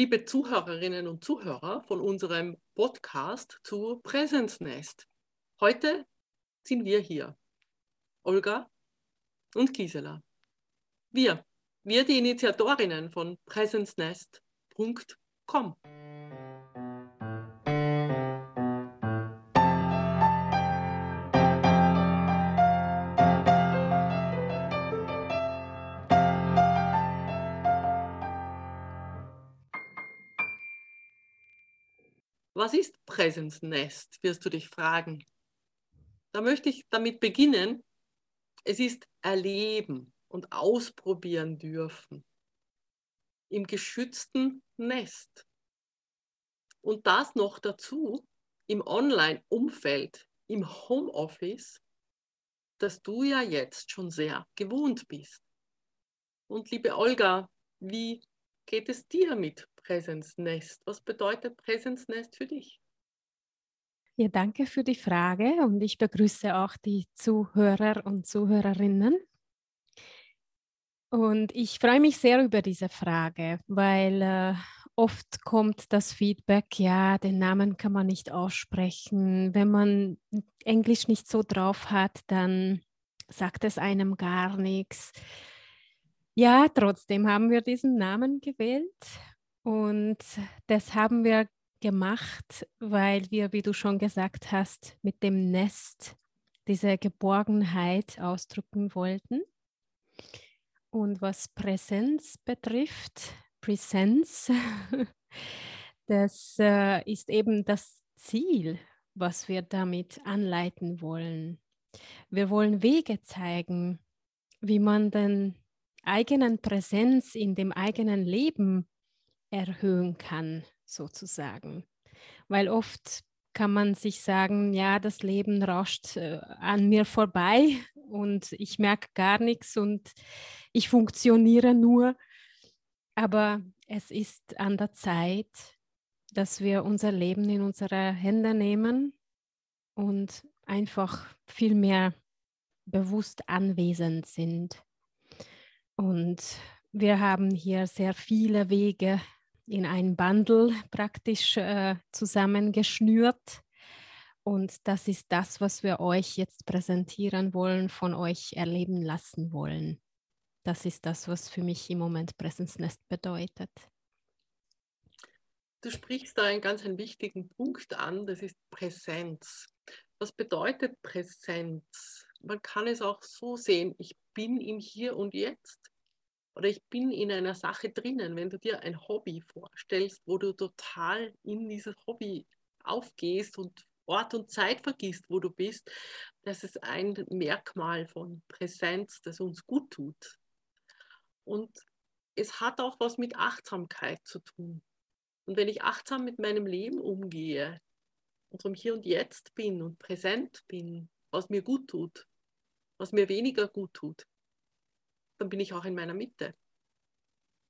liebe Zuhörerinnen und Zuhörer von unserem Podcast zu Presence Nest. Heute sind wir hier, Olga und Gisela. Wir, wir die Initiatorinnen von presencenest.com. Was ist Presence Nest, wirst du dich fragen. Da möchte ich damit beginnen. Es ist erleben und ausprobieren dürfen im geschützten Nest. Und das noch dazu im Online-Umfeld, im Homeoffice, das du ja jetzt schon sehr gewohnt bist. Und liebe Olga, wie geht es dir mit Presence Nest? Was bedeutet Presence Nest für dich? Ja, danke für die Frage und ich begrüße auch die Zuhörer und Zuhörerinnen. Und ich freue mich sehr über diese Frage, weil äh, oft kommt das Feedback, ja, den Namen kann man nicht aussprechen. Wenn man Englisch nicht so drauf hat, dann sagt es einem gar nichts. Ja, trotzdem haben wir diesen Namen gewählt und das haben wir gemacht, weil wir, wie du schon gesagt hast, mit dem Nest diese Geborgenheit ausdrücken wollten. Und was Präsenz betrifft, Präsenz, das äh, ist eben das Ziel, was wir damit anleiten wollen. Wir wollen Wege zeigen, wie man den eigenen Präsenz in dem eigenen Leben erhöhen kann, sozusagen. Weil oft kann man sich sagen, ja, das Leben rauscht äh, an mir vorbei und ich merke gar nichts und ich funktioniere nur. Aber es ist an der Zeit, dass wir unser Leben in unsere Hände nehmen und einfach viel mehr bewusst anwesend sind. Und wir haben hier sehr viele Wege in ein Bundle praktisch äh, zusammengeschnürt. Und das ist das, was wir euch jetzt präsentieren wollen, von euch erleben lassen wollen. Das ist das, was für mich im Moment Präsenznest bedeutet. Du sprichst da einen ganz einen wichtigen Punkt an, das ist Präsenz. Was bedeutet Präsenz? Man kann es auch so sehen, ich bin im Hier und Jetzt oder ich bin in einer Sache drinnen, wenn du dir ein Hobby vorstellst, wo du total in dieses Hobby aufgehst und Ort und Zeit vergisst, wo du bist, das ist ein Merkmal von Präsenz, das uns gut tut. Und es hat auch was mit Achtsamkeit zu tun. Und wenn ich achtsam mit meinem Leben umgehe, und Hier und Jetzt bin und präsent bin, was mir gut tut, was mir weniger gut tut, dann bin ich auch in meiner Mitte.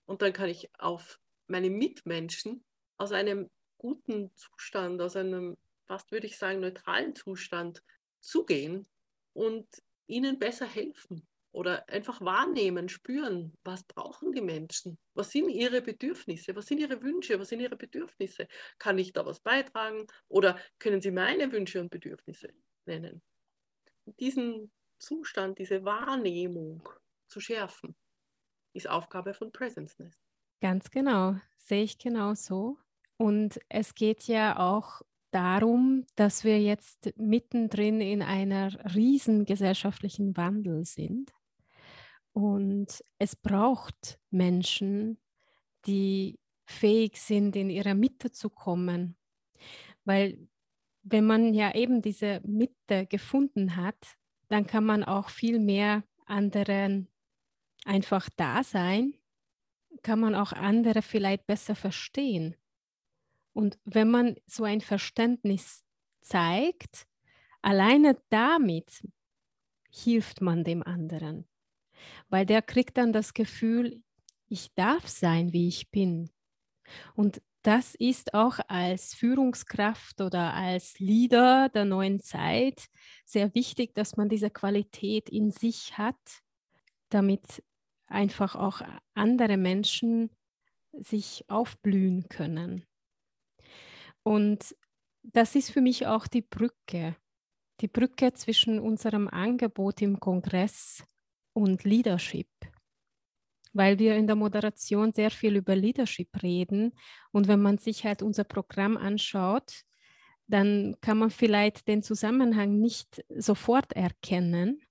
Und dann kann ich auf meine Mitmenschen aus einem guten Zustand, aus einem fast würde ich sagen neutralen Zustand zugehen und ihnen besser helfen oder einfach wahrnehmen, spüren, was brauchen die Menschen, was sind ihre Bedürfnisse, was sind ihre Wünsche, was sind ihre Bedürfnisse, kann ich da was beitragen? Oder können sie meine Wünsche und Bedürfnisse nennen. Diesen Zustand, diese Wahrnehmung zu schärfen, ist Aufgabe von Presenceness. Ganz genau, sehe ich genau so. Und es geht ja auch darum, dass wir jetzt mittendrin in einer riesen gesellschaftlichen Wandel sind. Und es braucht Menschen, die fähig sind, in ihre Mitte zu kommen. Weil wenn man ja eben diese Mitte gefunden hat, dann kann man auch viel mehr anderen einfach da sein, kann man auch andere vielleicht besser verstehen. Und wenn man so ein Verständnis zeigt, alleine damit hilft man dem anderen, weil der kriegt dann das Gefühl, ich darf sein, wie ich bin. Und das ist auch als Führungskraft oder als Leader der neuen Zeit sehr wichtig, dass man diese Qualität in sich hat, damit einfach auch andere Menschen sich aufblühen können. Und das ist für mich auch die Brücke, die Brücke zwischen unserem Angebot im Kongress und Leadership, weil wir in der Moderation sehr viel über Leadership reden. Und wenn man sich halt unser Programm anschaut, dann kann man vielleicht den Zusammenhang nicht sofort erkennen.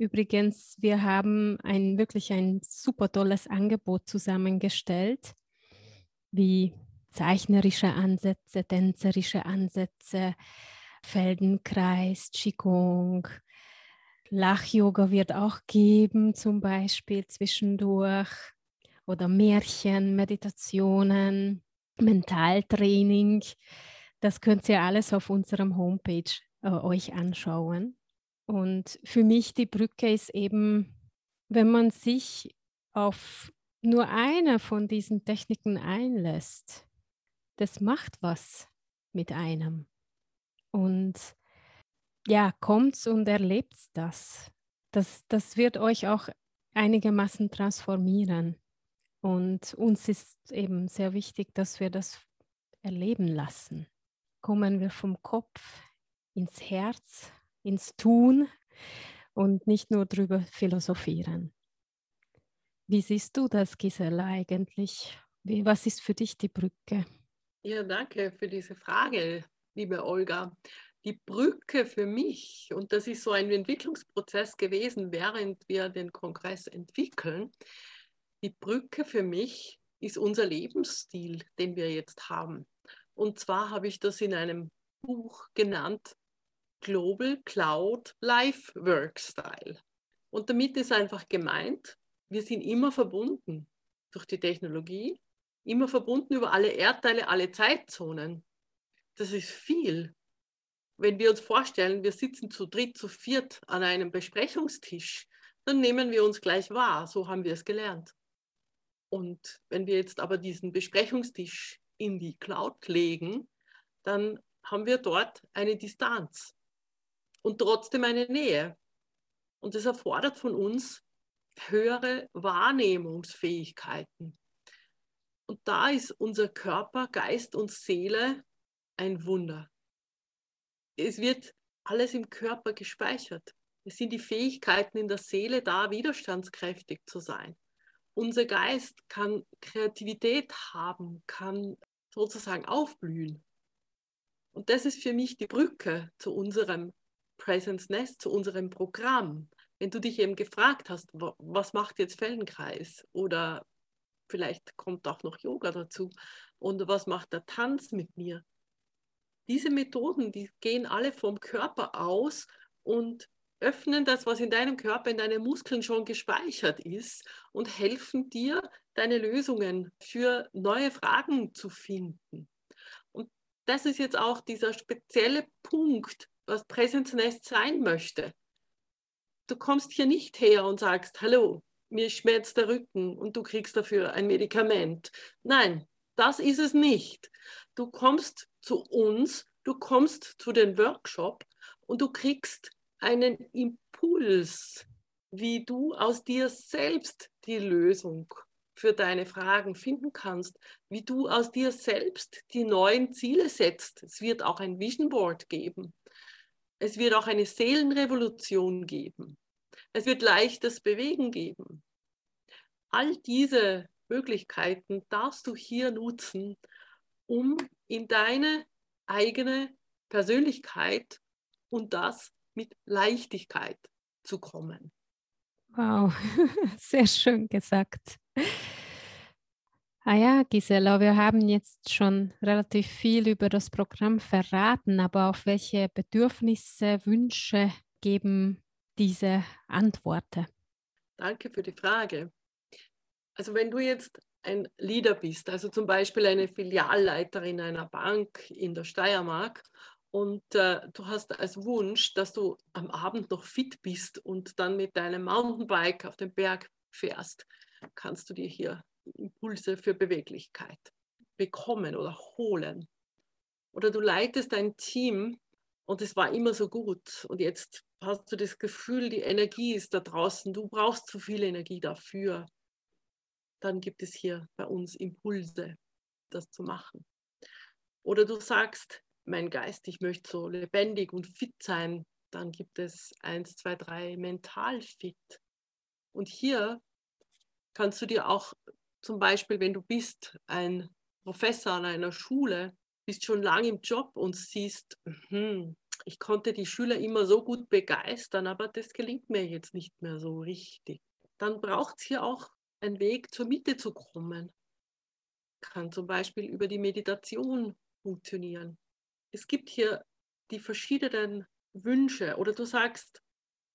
Übrigens, wir haben ein wirklich ein super tolles Angebot zusammengestellt, wie zeichnerische Ansätze, tänzerische Ansätze, Feldenkreis, Qigong, Lach-Yoga wird auch geben, zum Beispiel zwischendurch, oder Märchen, Meditationen, Mentaltraining. Das könnt ihr alles auf unserem Homepage äh, euch anschauen. Und für mich die Brücke ist eben, wenn man sich auf nur eine von diesen Techniken einlässt, das macht was mit einem. Und ja, kommt und erlebt das. das. Das wird euch auch einigermaßen transformieren. Und uns ist eben sehr wichtig, dass wir das erleben lassen. Kommen wir vom Kopf ins Herz, ins Tun und nicht nur drüber philosophieren. Wie siehst du das, Gisela, eigentlich? Wie, was ist für dich die Brücke? Ja, danke für diese Frage, liebe Olga. Die Brücke für mich, und das ist so ein Entwicklungsprozess gewesen, während wir den Kongress entwickeln, die Brücke für mich ist unser Lebensstil, den wir jetzt haben. Und zwar habe ich das in einem Buch genannt, Global Cloud Life Work Style. Und damit ist einfach gemeint, wir sind immer verbunden durch die Technologie, immer verbunden über alle Erdteile, alle Zeitzonen. Das ist viel. Wenn wir uns vorstellen, wir sitzen zu dritt, zu viert an einem Besprechungstisch, dann nehmen wir uns gleich wahr. So haben wir es gelernt. Und wenn wir jetzt aber diesen Besprechungstisch in die Cloud legen, dann haben wir dort eine Distanz und trotzdem eine Nähe. Und das erfordert von uns höhere Wahrnehmungsfähigkeiten. Und da ist unser Körper, Geist und Seele ein Wunder. Es wird alles im Körper gespeichert. Es sind die Fähigkeiten in der Seele da, widerstandskräftig zu sein. Unser Geist kann Kreativität haben, kann sozusagen aufblühen. Und das ist für mich die Brücke zu unserem Presence Nest, zu unserem Programm. Wenn du dich eben gefragt hast, was macht jetzt Feldenkreis oder vielleicht kommt auch noch Yoga dazu. Und was macht der Tanz mit mir? Diese Methoden, die gehen alle vom Körper aus und öffnen das, was in deinem Körper, in deinen Muskeln schon gespeichert ist und helfen dir, deine Lösungen für neue Fragen zu finden. Und das ist jetzt auch dieser spezielle Punkt, was Presence Nest sein möchte. Du kommst hier nicht her und sagst, hallo, mir schmerzt der Rücken und du kriegst dafür ein Medikament. Nein, das ist es nicht. Du kommst zu uns, du kommst zu den Workshop und du kriegst einen Impuls, wie du aus dir selbst die Lösung für deine Fragen finden kannst, wie du aus dir selbst die neuen Ziele setzt. Es wird auch ein Vision Board geben. Es wird auch eine Seelenrevolution geben. Es wird leichtes Bewegen geben. All diese Möglichkeiten darfst du hier nutzen, um in deine eigene Persönlichkeit und das mit Leichtigkeit zu kommen. Wow, sehr schön gesagt. Ah ja, Gisela, wir haben jetzt schon relativ viel über das Programm verraten, aber auf welche Bedürfnisse, Wünsche geben diese Antworten? Danke für die Frage. Also wenn du jetzt ein Leader bist, also zum Beispiel eine Filialleiterin einer Bank in der Steiermark und äh, du hast als Wunsch, dass du am Abend noch fit bist und dann mit deinem Mountainbike auf den Berg fährst, kannst du dir hier Impulse für Beweglichkeit bekommen oder holen. Oder du leitest ein Team und es war immer so gut und jetzt hast du das Gefühl, die Energie ist da draußen, du brauchst zu viel Energie dafür. dann gibt es hier bei uns Impulse, das zu machen. Oder du sagst, mein Geist, ich möchte so lebendig und fit sein, dann gibt es 1, 2, 3 mental fit. Und hier kannst du dir auch zum Beispiel, wenn du bist ein Professor an einer Schule, bist schon lange im Job und siehst, hm, ich konnte die Schüler immer so gut begeistern, aber das gelingt mir jetzt nicht mehr so richtig. Dann braucht es hier auch einen Weg zur Mitte zu kommen. Kann zum Beispiel über die Meditation funktionieren. Es gibt hier die verschiedenen Wünsche oder du sagst,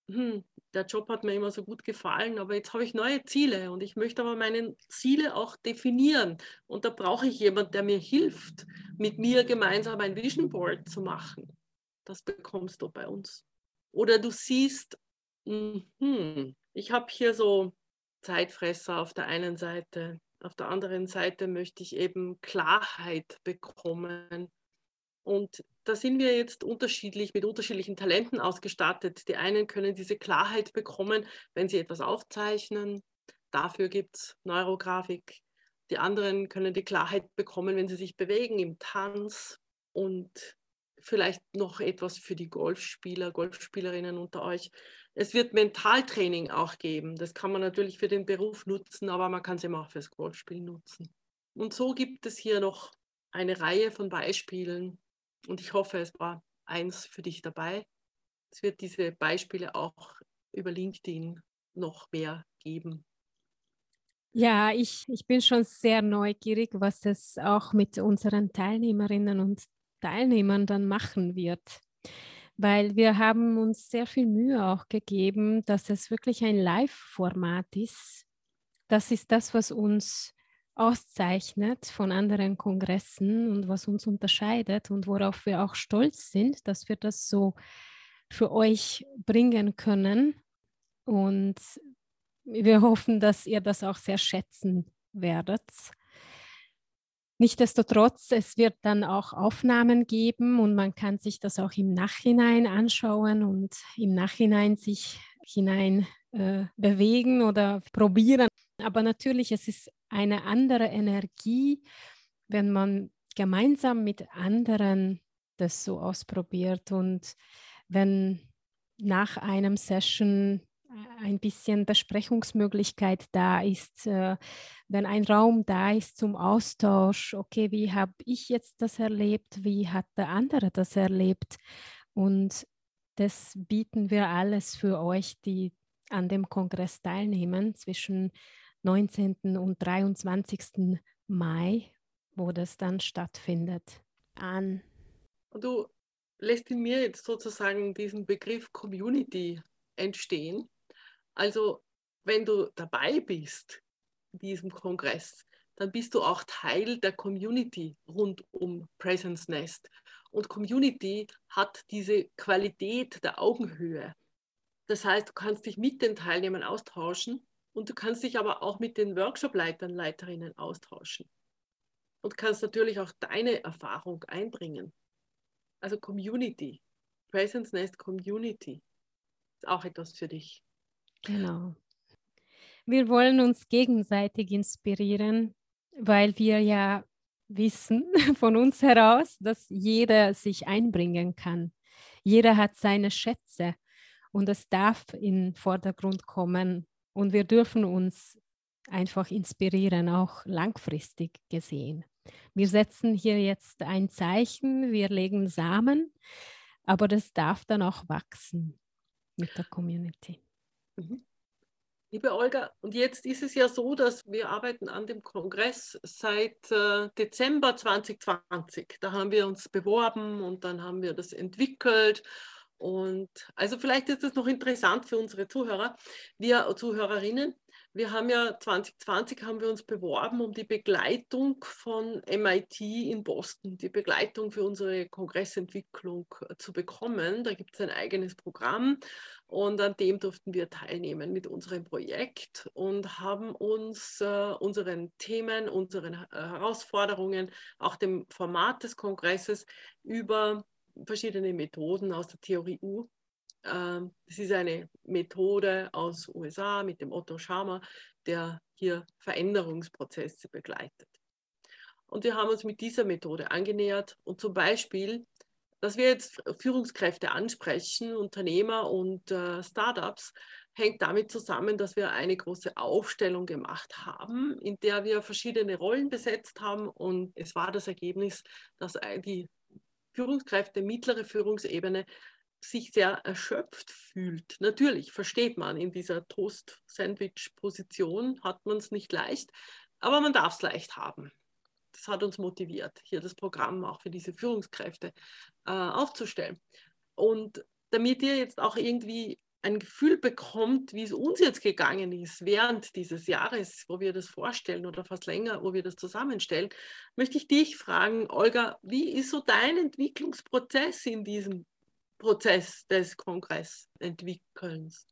hm, der Job hat mir immer so gut gefallen, aber jetzt habe ich neue Ziele und ich möchte aber meine Ziele auch definieren. Und da brauche ich jemanden, der mir hilft, mit mir gemeinsam ein Vision Board zu machen. Das bekommst du bei uns. Oder du siehst, hm, ich habe hier so Zeitfresser auf der einen Seite, auf der anderen Seite möchte ich eben Klarheit bekommen. Und da sind wir jetzt unterschiedlich mit unterschiedlichen Talenten ausgestattet. Die einen können diese Klarheit bekommen, wenn sie etwas aufzeichnen. Dafür gibt es Neurografik. Die anderen können die Klarheit bekommen, wenn sie sich bewegen im Tanz. Und vielleicht noch etwas für die Golfspieler, Golfspielerinnen unter euch. Es wird Mentaltraining auch geben. Das kann man natürlich für den Beruf nutzen, aber man kann es eben auch fürs Golfspiel nutzen. Und so gibt es hier noch eine Reihe von Beispielen, und ich hoffe, es war eins für dich dabei. Es wird diese Beispiele auch über LinkedIn noch mehr geben. Ja, ich, ich bin schon sehr neugierig, was es auch mit unseren Teilnehmerinnen und Teilnehmern dann machen wird. Weil wir haben uns sehr viel Mühe auch gegeben, dass es wirklich ein Live-Format ist. Das ist das, was uns auszeichnet von anderen Kongressen und was uns unterscheidet und worauf wir auch stolz sind, dass wir das so für euch bringen können. Und wir hoffen, dass ihr das auch sehr schätzen werdet. Nichtsdestotrotz, es wird dann auch Aufnahmen geben und man kann sich das auch im Nachhinein anschauen und im Nachhinein sich hinein äh, bewegen oder probieren. Aber natürlich, es ist eine andere Energie, wenn man gemeinsam mit anderen das so ausprobiert und wenn nach einem Session ein bisschen Besprechungsmöglichkeit da ist, äh, wenn ein Raum da ist zum Austausch, okay, wie habe ich jetzt das erlebt, wie hat der andere das erlebt? Und das bieten wir alles für euch, die an dem Kongress teilnehmen zwischen 19. und 23. Mai, wo das dann stattfindet, an. Und du lässt in mir jetzt sozusagen diesen Begriff Community entstehen. Also wenn du dabei bist in diesem Kongress, dann bist du auch Teil der Community rund um Presence Nest. Und Community hat diese Qualität der Augenhöhe. Das heißt, du kannst dich mit den Teilnehmern austauschen und du kannst dich aber auch mit den Workshop-Leitern, Leiterinnen austauschen. Und kannst natürlich auch deine Erfahrung einbringen. Also Community, Presence Nest Community ist auch etwas für dich. Genau. Wir wollen uns gegenseitig inspirieren, weil wir ja wissen von uns heraus, dass jeder sich einbringen kann. Jeder hat seine Schätze und es darf in den Vordergrund kommen, und wir dürfen uns einfach inspirieren, auch langfristig gesehen. Wir setzen hier jetzt ein Zeichen, wir legen Samen, aber das darf dann auch wachsen mit der Community. Mhm. Liebe Olga, und jetzt ist es ja so, dass wir arbeiten an dem Kongress seit äh, Dezember 2020. Da haben wir uns beworben und dann haben wir das entwickelt und also vielleicht ist es noch interessant für unsere Zuhörer, wir Zuhörerinnen. Wir haben ja 2020 haben wir uns beworben um die Begleitung von MIT in Boston, die Begleitung für unsere Kongressentwicklung äh, zu bekommen. Da gibt es ein eigenes Programm und an dem durften wir teilnehmen mit unserem Projekt und haben uns äh, unseren Themen, unseren äh, Herausforderungen, auch dem Format des Kongresses über verschiedene Methoden aus der Theorie U ähm, das ist eine Methode aus USA mit dem Otto Scharmer, der hier Veränderungsprozesse begleitet. Und wir haben uns mit dieser Methode angenähert und zum Beispiel, dass wir jetzt Führungskräfte ansprechen, Unternehmer und äh, Startups, hängt damit zusammen, dass wir eine große Aufstellung gemacht haben, in der wir verschiedene Rollen besetzt haben und es war das Ergebnis, dass die Führungskräfte, mittlere Führungsebene sich sehr erschöpft fühlt. Natürlich versteht man, in dieser Toast-Sandwich-Position hat man es nicht leicht, aber man darf es leicht haben. Das hat uns motiviert, hier das Programm auch für diese Führungskräfte äh, aufzustellen. Und damit ihr jetzt auch irgendwie ein Gefühl bekommt, wie es uns jetzt gegangen ist während dieses Jahres, wo wir das vorstellen oder fast länger, wo wir das zusammenstellen, möchte ich dich fragen, Olga, wie ist so dein Entwicklungsprozess in diesem Prozess des Kongressentwickelns.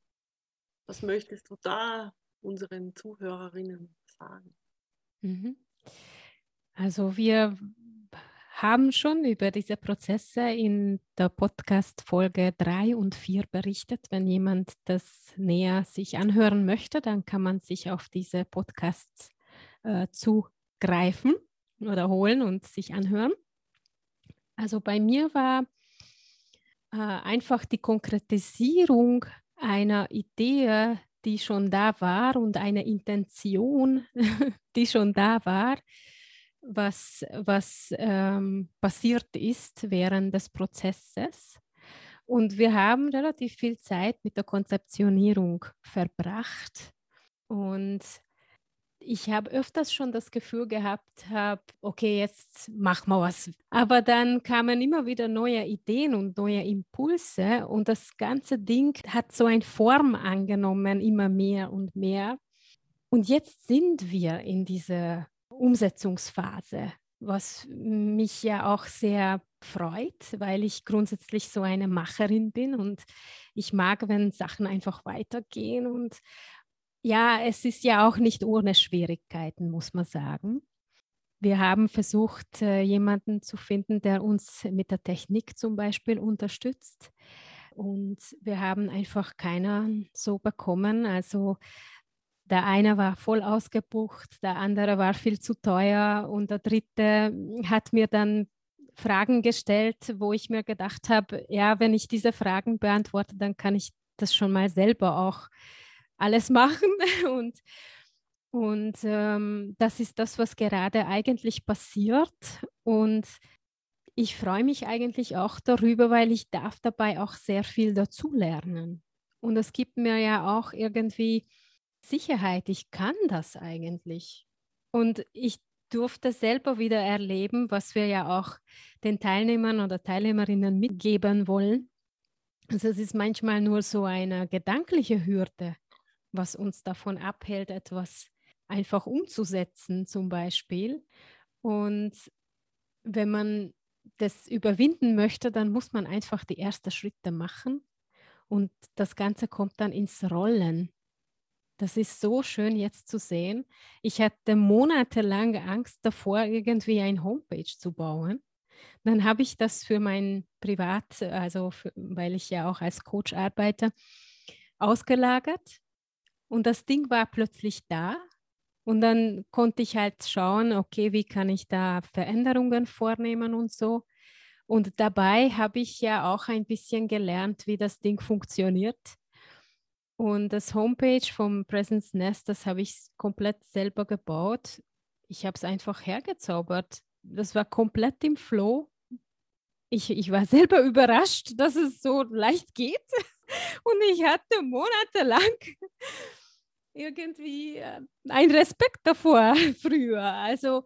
Was möchtest du da unseren Zuhörerinnen sagen? Mhm. Also wir haben schon über diese Prozesse in der Podcast-Folge 3 und 4 berichtet. Wenn jemand das näher sich anhören möchte, dann kann man sich auf diese Podcasts äh, zugreifen oder holen und sich anhören. Also bei mir war äh, einfach die Konkretisierung einer Idee, die schon da war und eine Intention, die schon da war, was, was ähm, passiert ist während des Prozesses. Und wir haben relativ viel Zeit mit der Konzeptionierung verbracht. Und ich habe öfters schon das Gefühl gehabt, hab, okay, jetzt mach mal was. Aber dann kamen immer wieder neue Ideen und neue Impulse und das ganze Ding hat so eine Form angenommen, immer mehr und mehr. Und jetzt sind wir in dieser Umsetzungsphase, was mich ja auch sehr freut, weil ich grundsätzlich so eine Macherin bin und ich mag, wenn Sachen einfach weitergehen und ja, es ist ja auch nicht ohne Schwierigkeiten, muss man sagen. Wir haben versucht, äh, jemanden zu finden, der uns mit der Technik zum Beispiel unterstützt. Und wir haben einfach keiner so bekommen. Also der eine war voll ausgebucht, der andere war viel zu teuer und der dritte hat mir dann Fragen gestellt, wo ich mir gedacht habe, ja, wenn ich diese Fragen beantworte, dann kann ich das schon mal selber auch alles machen. Und, und ähm, das ist das, was gerade eigentlich passiert. Und ich freue mich eigentlich auch darüber, weil ich darf dabei auch sehr viel dazulernen. Und es gibt mir ja auch irgendwie Sicherheit, ich kann das eigentlich. Und ich durfte selber wieder erleben, was wir ja auch den Teilnehmern oder Teilnehmerinnen mitgeben wollen. Also es ist manchmal nur so eine gedankliche Hürde, was uns davon abhält, etwas einfach umzusetzen zum Beispiel. Und wenn man das überwinden möchte, dann muss man einfach die ersten Schritte machen und das Ganze kommt dann ins Rollen. Das ist so schön jetzt zu sehen. Ich hatte monatelang Angst davor, irgendwie ein Homepage zu bauen. Dann habe ich das für mein Privat, also für, weil ich ja auch als Coach arbeite, ausgelagert und das Ding war plötzlich da. Und dann konnte ich halt schauen, okay, wie kann ich da Veränderungen vornehmen und so. Und dabei habe ich ja auch ein bisschen gelernt, wie das Ding funktioniert. Und das Homepage vom Presence Nest, das habe ich komplett selber gebaut. Ich habe es einfach hergezaubert. Das war komplett im Flow. Ich, ich war selber überrascht, dass es so leicht geht. Und ich hatte monatelang irgendwie äh, ein Respekt davor früher. Also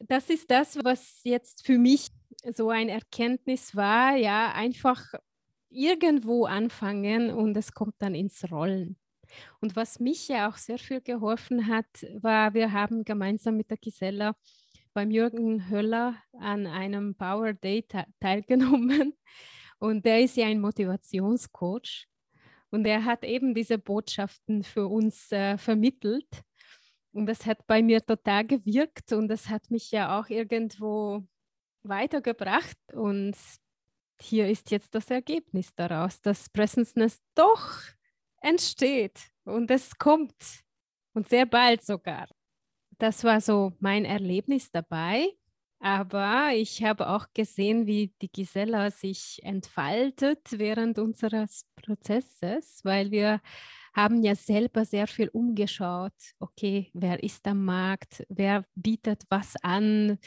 das ist das, was jetzt für mich so ein Erkenntnis war, ja, einfach irgendwo anfangen und es kommt dann ins Rollen. Und was mich ja auch sehr viel geholfen hat, war, wir haben gemeinsam mit der Gisela beim Jürgen Höller an einem Power Day teilgenommen. Und der ist ja ein Motivationscoach. Und er hat eben diese Botschaften für uns äh, vermittelt. Und das hat bei mir total gewirkt und das hat mich ja auch irgendwo weitergebracht. Und hier ist jetzt das Ergebnis daraus, dass Presence doch entsteht und es kommt und sehr bald sogar. Das war so mein Erlebnis dabei. Aber ich habe auch gesehen, wie die Gisela sich entfaltet während unseres Prozesses, weil wir haben ja selber sehr viel umgeschaut. Okay, wer ist am Markt? Wer bietet was an,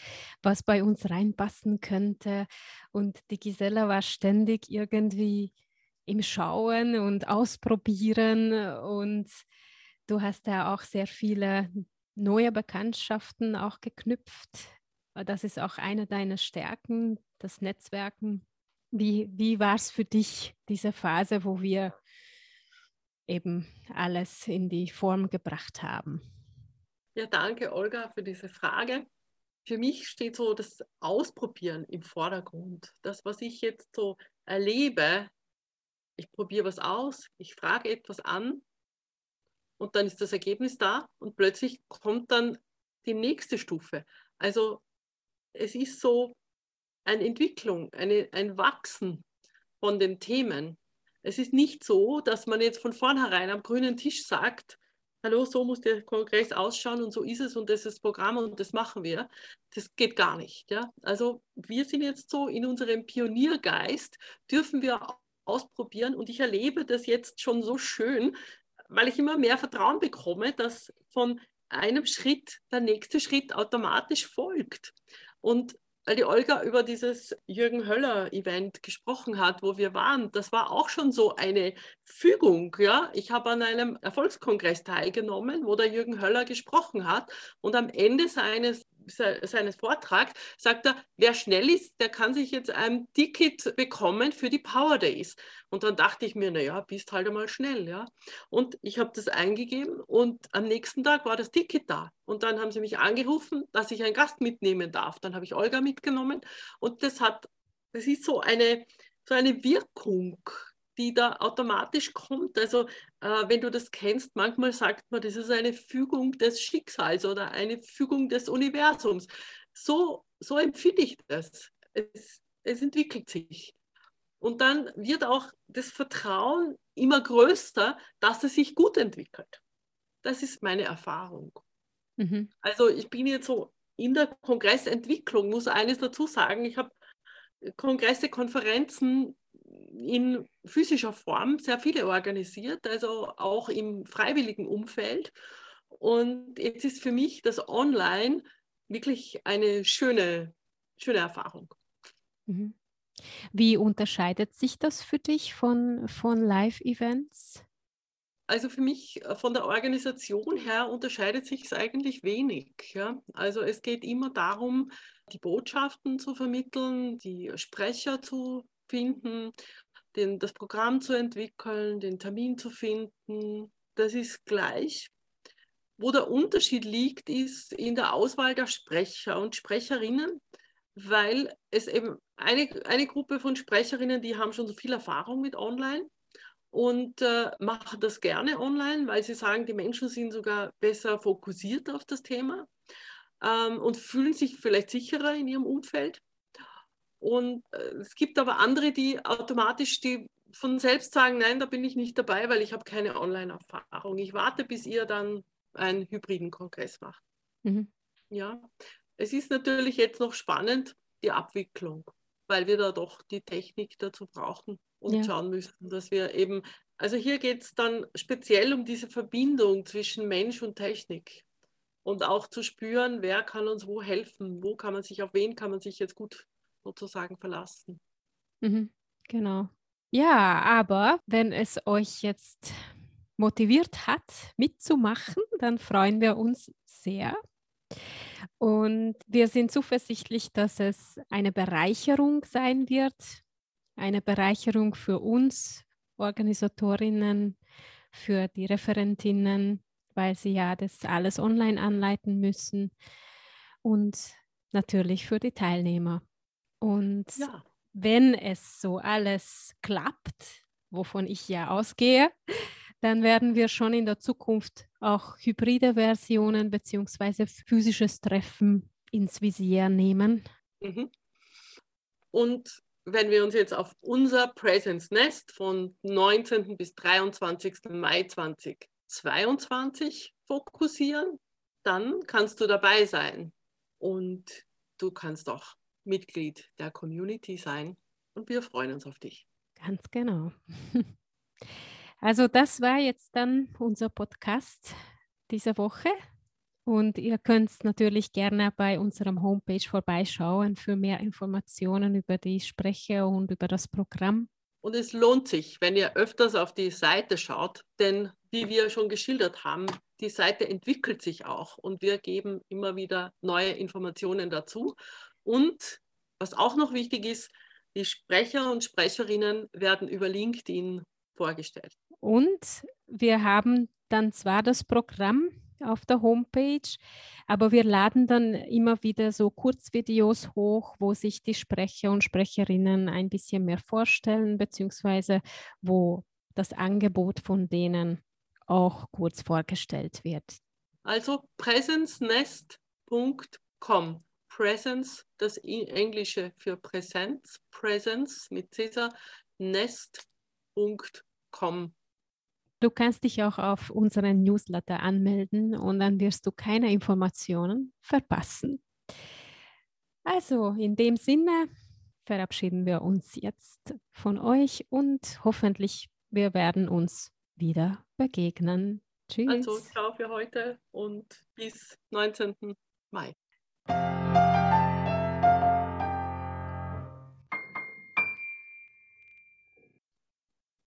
was bei uns reinpassen könnte? Und die Gisela war ständig irgendwie im Schauen und Ausprobieren. Und du hast ja auch sehr viele neue Bekanntschaften auch geknüpft. Das ist auch eine deiner Stärken, das Netzwerken. Wie, wie war es für dich, diese Phase, wo wir eben alles in die Form gebracht haben. Ja, danke, Olga, für diese Frage. Für mich steht so das Ausprobieren im Vordergrund. Das, was ich jetzt so erlebe, ich probiere was aus, ich frage etwas an und dann ist das Ergebnis da und plötzlich kommt dann die nächste Stufe. Also es ist so eine Entwicklung, eine, ein Wachsen von den Themen. Es ist nicht so, dass man jetzt von vornherein am grünen Tisch sagt, hallo, so muss der Kongress ausschauen und so ist es und das ist das Programm und das machen wir. Das geht gar nicht. Ja? Also wir sind jetzt so in unserem Pioniergeist, dürfen wir ausprobieren und ich erlebe das jetzt schon so schön, weil ich immer mehr Vertrauen bekomme, dass von einem Schritt der nächste Schritt automatisch folgt. Und weil die Olga über dieses Jürgen Höller-Event gesprochen hat, wo wir waren, das war auch schon so eine Fügung. Ja? Ich habe an einem Erfolgskongress teilgenommen, wo der Jürgen Höller gesprochen hat und am Ende seines seines Vortrags sagt er, wer schnell ist, der kann sich jetzt ein Ticket bekommen für die Power Days. Und dann dachte ich mir, naja, bist halt einmal schnell, ja. Und ich habe das eingegeben und am nächsten Tag war das Ticket da. Und dann haben sie mich angerufen, dass ich einen Gast mitnehmen darf. Dann habe ich Olga mitgenommen und das hat, das ist so eine, so eine Wirkung, die da automatisch kommt. Also äh, wenn du das kennst, manchmal sagt man, das ist eine Fügung des Schicksals oder eine Fügung des Universums. So, so empfinde ich das. Es, es entwickelt sich. Und dann wird auch das Vertrauen immer größer, dass es sich gut entwickelt. Das ist meine Erfahrung. Mhm. Also ich bin jetzt so in der Kongressentwicklung, muss eines dazu sagen, ich habe Kongresse, Konferenzen in physischer Form sehr viele organisiert, also auch im freiwilligen Umfeld. Und jetzt ist für mich das Online wirklich eine schöne, schöne Erfahrung. Mhm. Wie unterscheidet sich das für dich von, von Live-Events? Also für mich äh, von der Organisation her unterscheidet sich es eigentlich wenig. Ja? Also es geht immer darum, die Botschaften zu vermitteln, die Sprecher zu finden, den, das Programm zu entwickeln, den Termin zu finden. Das ist gleich. Wo der Unterschied liegt, ist in der Auswahl der Sprecher und Sprecherinnen, weil es eben eine, eine Gruppe von Sprecherinnen, die haben schon so viel Erfahrung mit Online und äh, machen das gerne online, weil sie sagen, die Menschen sind sogar besser fokussiert auf das Thema ähm, und fühlen sich vielleicht sicherer in ihrem Umfeld. Und äh, es gibt aber andere, die automatisch die von selbst sagen, nein, da bin ich nicht dabei, weil ich habe keine Online-Erfahrung. Ich warte, bis ihr dann einen hybriden Kongress macht. Mhm. Ja, es ist natürlich jetzt noch spannend, die Abwicklung, weil wir da doch die Technik dazu brauchen und ja. schauen müssen, dass wir eben, also hier geht es dann speziell um diese Verbindung zwischen Mensch und Technik und auch zu spüren, wer kann uns wo helfen, wo kann man sich, auf wen kann man sich jetzt gut sozusagen verlassen. Mhm, genau. Ja, aber wenn es euch jetzt motiviert hat, mitzumachen, dann freuen wir uns sehr. Und wir sind zuversichtlich, dass es eine Bereicherung sein wird, eine Bereicherung für uns Organisatorinnen, für die Referentinnen, weil sie ja das alles online anleiten müssen und natürlich für die Teilnehmer. Und ja. wenn es so alles klappt, wovon ich ja ausgehe, dann werden wir schon in der Zukunft auch hybride Versionen bzw. physisches Treffen ins Visier nehmen. Mhm. Und wenn wir uns jetzt auf unser Presence Nest von 19. bis 23. Mai 2022 fokussieren, dann kannst du dabei sein und du kannst auch Mitglied der Community sein und wir freuen uns auf dich. Ganz genau. Also das war jetzt dann unser Podcast dieser Woche. Und ihr könnt natürlich gerne bei unserem Homepage vorbeischauen für mehr Informationen über die Sprecher und über das Programm. Und es lohnt sich, wenn ihr öfters auf die Seite schaut, denn wie wir schon geschildert haben, die Seite entwickelt sich auch und wir geben immer wieder neue Informationen dazu. Und was auch noch wichtig ist, die Sprecher und Sprecherinnen werden über LinkedIn vorgestellt. Und wir haben dann zwar das Programm auf der Homepage, aber wir laden dann immer wieder so Kurzvideos hoch, wo sich die Sprecher und Sprecherinnen ein bisschen mehr vorstellen, beziehungsweise wo das Angebot von denen auch kurz vorgestellt wird. Also presencenest.com. Presence, das Englische für Präsenz, Presence mit Cäsar, nest.com. Du kannst dich auch auf unseren Newsletter anmelden und dann wirst du keine Informationen verpassen. Also in dem Sinne verabschieden wir uns jetzt von euch und hoffentlich wir werden uns wieder begegnen. Tschüss. Also ciao für heute und bis 19. Mai.